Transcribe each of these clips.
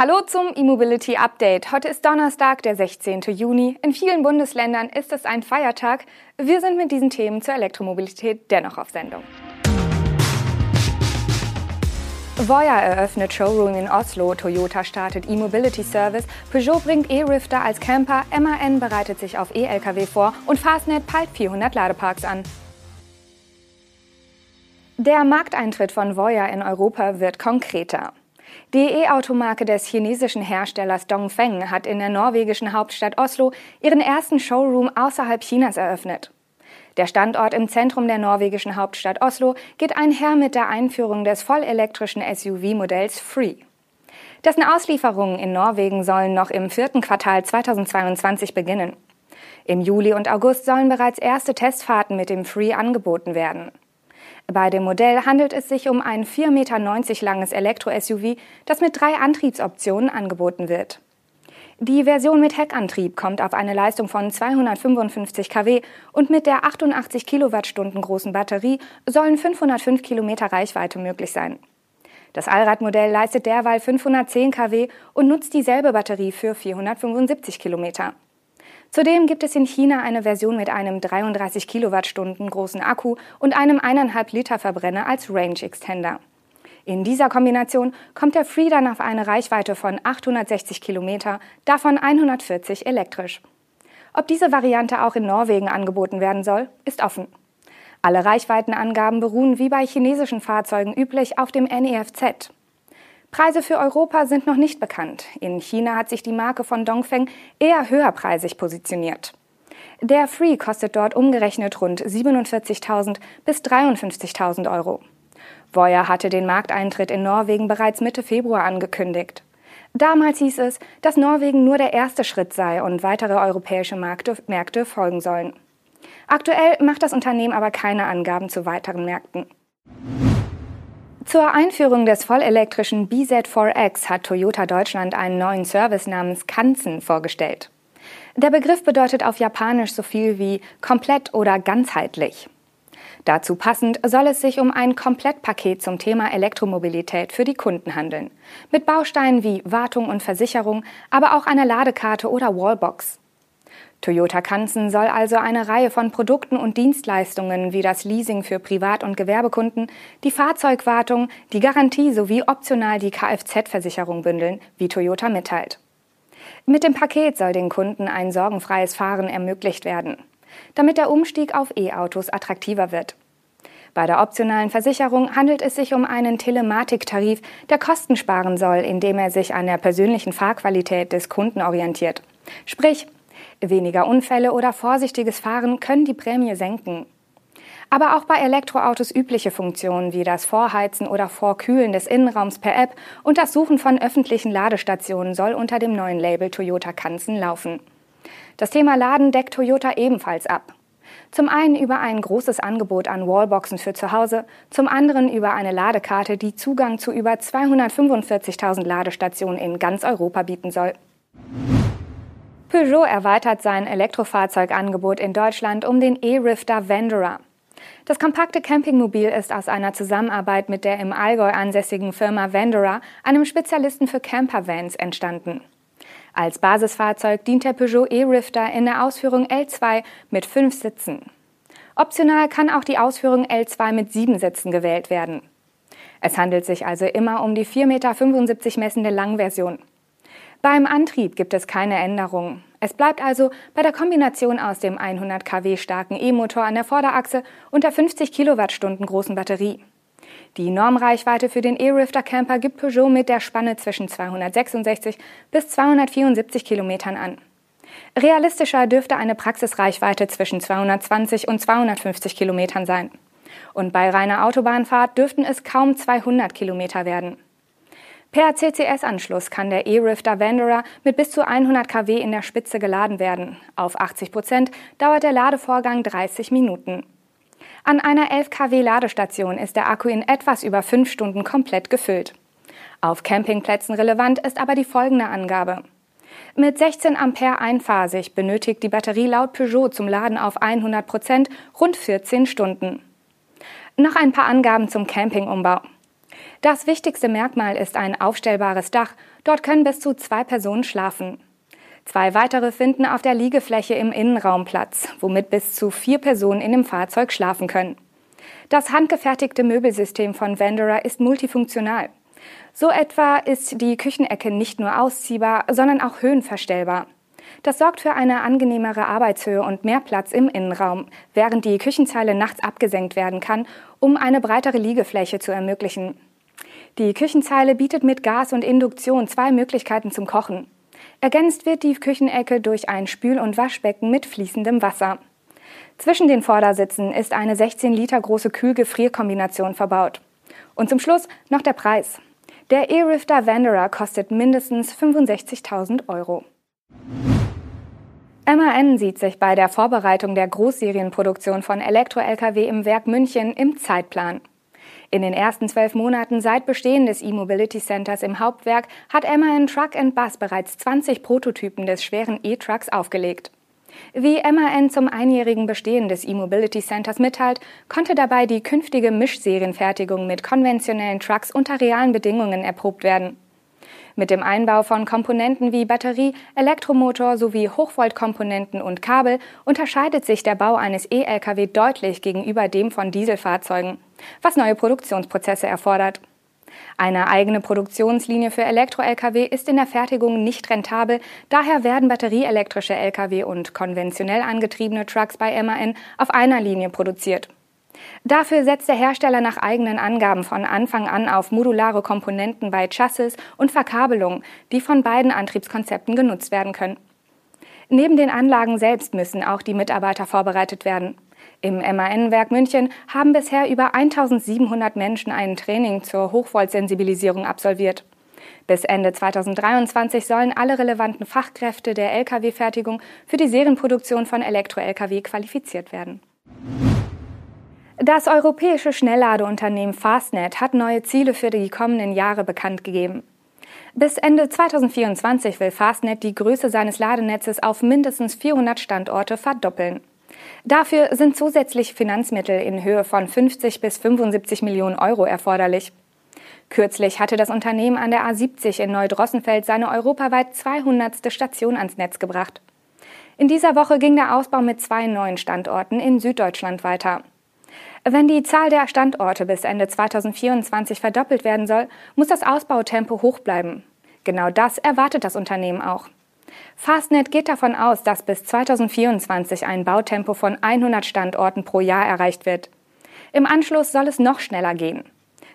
Hallo zum E-Mobility Update. Heute ist Donnerstag, der 16. Juni. In vielen Bundesländern ist es ein Feiertag. Wir sind mit diesen Themen zur Elektromobilität dennoch auf Sendung. Voya eröffnet Showroom in Oslo, Toyota startet E-Mobility Service, Peugeot bringt E-Rifter als Camper, MAN bereitet sich auf E-Lkw vor und Fastnet peilt 400 Ladeparks an. Der Markteintritt von Voya in Europa wird konkreter. Die E-Automarke des chinesischen Herstellers Dongfeng hat in der norwegischen Hauptstadt Oslo ihren ersten Showroom außerhalb Chinas eröffnet. Der Standort im Zentrum der norwegischen Hauptstadt Oslo geht einher mit der Einführung des vollelektrischen SUV-Modells Free. Dessen Auslieferungen in Norwegen sollen noch im vierten Quartal 2022 beginnen. Im Juli und August sollen bereits erste Testfahrten mit dem Free angeboten werden. Bei dem Modell handelt es sich um ein 4,90 Meter langes Elektro-SUV, das mit drei Antriebsoptionen angeboten wird. Die Version mit Heckantrieb kommt auf eine Leistung von 255 kW und mit der 88 Kilowattstunden großen Batterie sollen 505 Kilometer Reichweite möglich sein. Das Allradmodell leistet derweil 510 kW und nutzt dieselbe Batterie für 475 Kilometer. Zudem gibt es in China eine Version mit einem 33 Kilowattstunden großen Akku und einem 1,5 Liter Verbrenner als Range Extender. In dieser Kombination kommt der Free dann auf eine Reichweite von 860 Kilometer, davon 140 elektrisch. Ob diese Variante auch in Norwegen angeboten werden soll, ist offen. Alle Reichweitenangaben beruhen wie bei chinesischen Fahrzeugen üblich auf dem NEFZ. Preise für Europa sind noch nicht bekannt. In China hat sich die Marke von Dongfeng eher höherpreisig positioniert. Der Free kostet dort umgerechnet rund 47.000 bis 53.000 Euro. Voya hatte den Markteintritt in Norwegen bereits Mitte Februar angekündigt. Damals hieß es, dass Norwegen nur der erste Schritt sei und weitere europäische Märkte, Märkte folgen sollen. Aktuell macht das Unternehmen aber keine Angaben zu weiteren Märkten. Zur Einführung des vollelektrischen BZ4X hat Toyota Deutschland einen neuen Service namens Kanzen vorgestellt. Der Begriff bedeutet auf Japanisch so viel wie komplett oder ganzheitlich. Dazu passend soll es sich um ein Komplettpaket zum Thema Elektromobilität für die Kunden handeln. Mit Bausteinen wie Wartung und Versicherung, aber auch einer Ladekarte oder Wallbox. Toyota Kanzen soll also eine Reihe von Produkten und Dienstleistungen wie das Leasing für Privat- und Gewerbekunden, die Fahrzeugwartung, die Garantie sowie optional die Kfz-Versicherung bündeln, wie Toyota mitteilt. Mit dem Paket soll den Kunden ein sorgenfreies Fahren ermöglicht werden damit der Umstieg auf E-Autos attraktiver wird. Bei der optionalen Versicherung handelt es sich um einen Telematiktarif, der Kosten sparen soll, indem er sich an der persönlichen Fahrqualität des Kunden orientiert. Sprich, weniger Unfälle oder vorsichtiges Fahren können die Prämie senken. Aber auch bei Elektroautos übliche Funktionen wie das Vorheizen oder Vorkühlen des Innenraums per App und das Suchen von öffentlichen Ladestationen soll unter dem neuen Label Toyota Kanzen laufen. Das Thema Laden deckt Toyota ebenfalls ab. Zum einen über ein großes Angebot an Wallboxen für zu Hause, zum anderen über eine Ladekarte, die Zugang zu über 245.000 Ladestationen in ganz Europa bieten soll. Peugeot erweitert sein Elektrofahrzeugangebot in Deutschland um den E-Rifter Venderer. Das kompakte Campingmobil ist aus einer Zusammenarbeit mit der im Allgäu ansässigen Firma Venderer, einem Spezialisten für Campervans, entstanden. Als Basisfahrzeug dient der Peugeot E-Rifter in der Ausführung L2 mit fünf Sitzen. Optional kann auch die Ausführung L2 mit sieben Sitzen gewählt werden. Es handelt sich also immer um die 4,75 Meter messende Langversion. Beim Antrieb gibt es keine Änderungen. Es bleibt also bei der Kombination aus dem 100 kW starken E-Motor an der Vorderachse und der 50 Kilowattstunden großen Batterie. Die Normreichweite für den E-Rifter Camper gibt Peugeot mit der Spanne zwischen 266 bis 274 Kilometern an. Realistischer dürfte eine Praxisreichweite zwischen 220 und 250 Kilometern sein. Und bei reiner Autobahnfahrt dürften es kaum 200 Kilometer werden. Per CCS-Anschluss kann der E-Rifter Wanderer mit bis zu 100 kW in der Spitze geladen werden. Auf 80 Prozent dauert der Ladevorgang 30 Minuten. An einer 11 kW Ladestation ist der Akku in etwas über fünf Stunden komplett gefüllt. Auf Campingplätzen relevant ist aber die folgende Angabe. Mit 16 Ampere einphasig benötigt die Batterie laut Peugeot zum Laden auf 100 Prozent rund 14 Stunden. Noch ein paar Angaben zum Campingumbau. Das wichtigste Merkmal ist ein aufstellbares Dach. Dort können bis zu zwei Personen schlafen. Zwei weitere finden auf der Liegefläche im Innenraum Platz, womit bis zu vier Personen in dem Fahrzeug schlafen können. Das handgefertigte Möbelsystem von Vendorer ist multifunktional. So etwa ist die Küchenecke nicht nur ausziehbar, sondern auch höhenverstellbar. Das sorgt für eine angenehmere Arbeitshöhe und mehr Platz im Innenraum, während die Küchenzeile nachts abgesenkt werden kann, um eine breitere Liegefläche zu ermöglichen. Die Küchenzeile bietet mit Gas und Induktion zwei Möglichkeiten zum Kochen. Ergänzt wird die Küchenecke durch ein Spül- und Waschbecken mit fließendem Wasser. Zwischen den Vordersitzen ist eine 16 Liter große Kühl-Gefrier-Kombination verbaut. Und zum Schluss noch der Preis. Der E-Rifter Wanderer kostet mindestens 65.000 Euro. MAN sieht sich bei der Vorbereitung der Großserienproduktion von Elektro-Lkw im Werk München im Zeitplan. In den ersten zwölf Monaten seit Bestehen des E-Mobility Centers im Hauptwerk hat MAN Truck Bus bereits 20 Prototypen des schweren E-Trucks aufgelegt. Wie MAN zum einjährigen Bestehen des E-Mobility Centers mitteilt, konnte dabei die künftige Mischserienfertigung mit konventionellen Trucks unter realen Bedingungen erprobt werden. Mit dem Einbau von Komponenten wie Batterie, Elektromotor sowie Hochvoltkomponenten und Kabel unterscheidet sich der Bau eines E-Lkw deutlich gegenüber dem von Dieselfahrzeugen, was neue Produktionsprozesse erfordert. Eine eigene Produktionslinie für Elektro-Lkw ist in der Fertigung nicht rentabel, daher werden batterieelektrische Lkw und konventionell angetriebene Trucks bei MAN auf einer Linie produziert. Dafür setzt der Hersteller nach eigenen Angaben von Anfang an auf modulare Komponenten bei Chassis und Verkabelung, die von beiden Antriebskonzepten genutzt werden können. Neben den Anlagen selbst müssen auch die Mitarbeiter vorbereitet werden. Im MAN-Werk München haben bisher über 1700 Menschen ein Training zur Hochvoltsensibilisierung absolviert. Bis Ende 2023 sollen alle relevanten Fachkräfte der Lkw-Fertigung für die Serienproduktion von Elektro-Lkw qualifiziert werden. Das europäische Schnellladeunternehmen Fastnet hat neue Ziele für die kommenden Jahre bekannt gegeben. Bis Ende 2024 will Fastnet die Größe seines Ladenetzes auf mindestens 400 Standorte verdoppeln. Dafür sind zusätzliche Finanzmittel in Höhe von 50 bis 75 Millionen Euro erforderlich. Kürzlich hatte das Unternehmen an der A70 in Neudrossenfeld seine europaweit 200. Station ans Netz gebracht. In dieser Woche ging der Ausbau mit zwei neuen Standorten in Süddeutschland weiter. Wenn die Zahl der Standorte bis Ende 2024 verdoppelt werden soll, muss das Ausbautempo hoch bleiben. Genau das erwartet das Unternehmen auch. Fastnet geht davon aus, dass bis 2024 ein Bautempo von 100 Standorten pro Jahr erreicht wird. Im Anschluss soll es noch schneller gehen.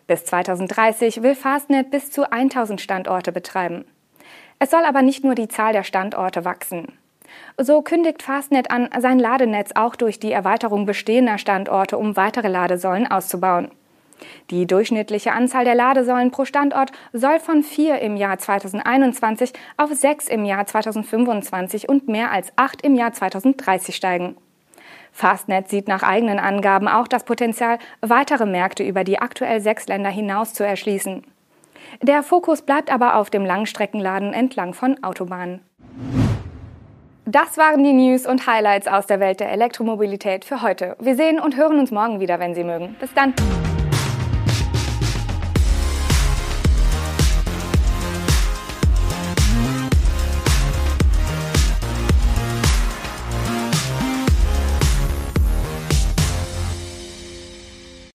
Bis 2030 will Fastnet bis zu 1000 Standorte betreiben. Es soll aber nicht nur die Zahl der Standorte wachsen. So kündigt Fastnet an, sein Ladenetz auch durch die Erweiterung bestehender Standorte um weitere Ladesäulen auszubauen. Die durchschnittliche Anzahl der Ladesäulen pro Standort soll von vier im Jahr 2021 auf sechs im Jahr 2025 und mehr als acht im Jahr 2030 steigen. Fastnet sieht nach eigenen Angaben auch das Potenzial, weitere Märkte über die aktuell sechs Länder hinaus zu erschließen. Der Fokus bleibt aber auf dem Langstreckenladen entlang von Autobahnen. Das waren die News und Highlights aus der Welt der Elektromobilität für heute. Wir sehen und hören uns morgen wieder, wenn Sie mögen. Bis dann.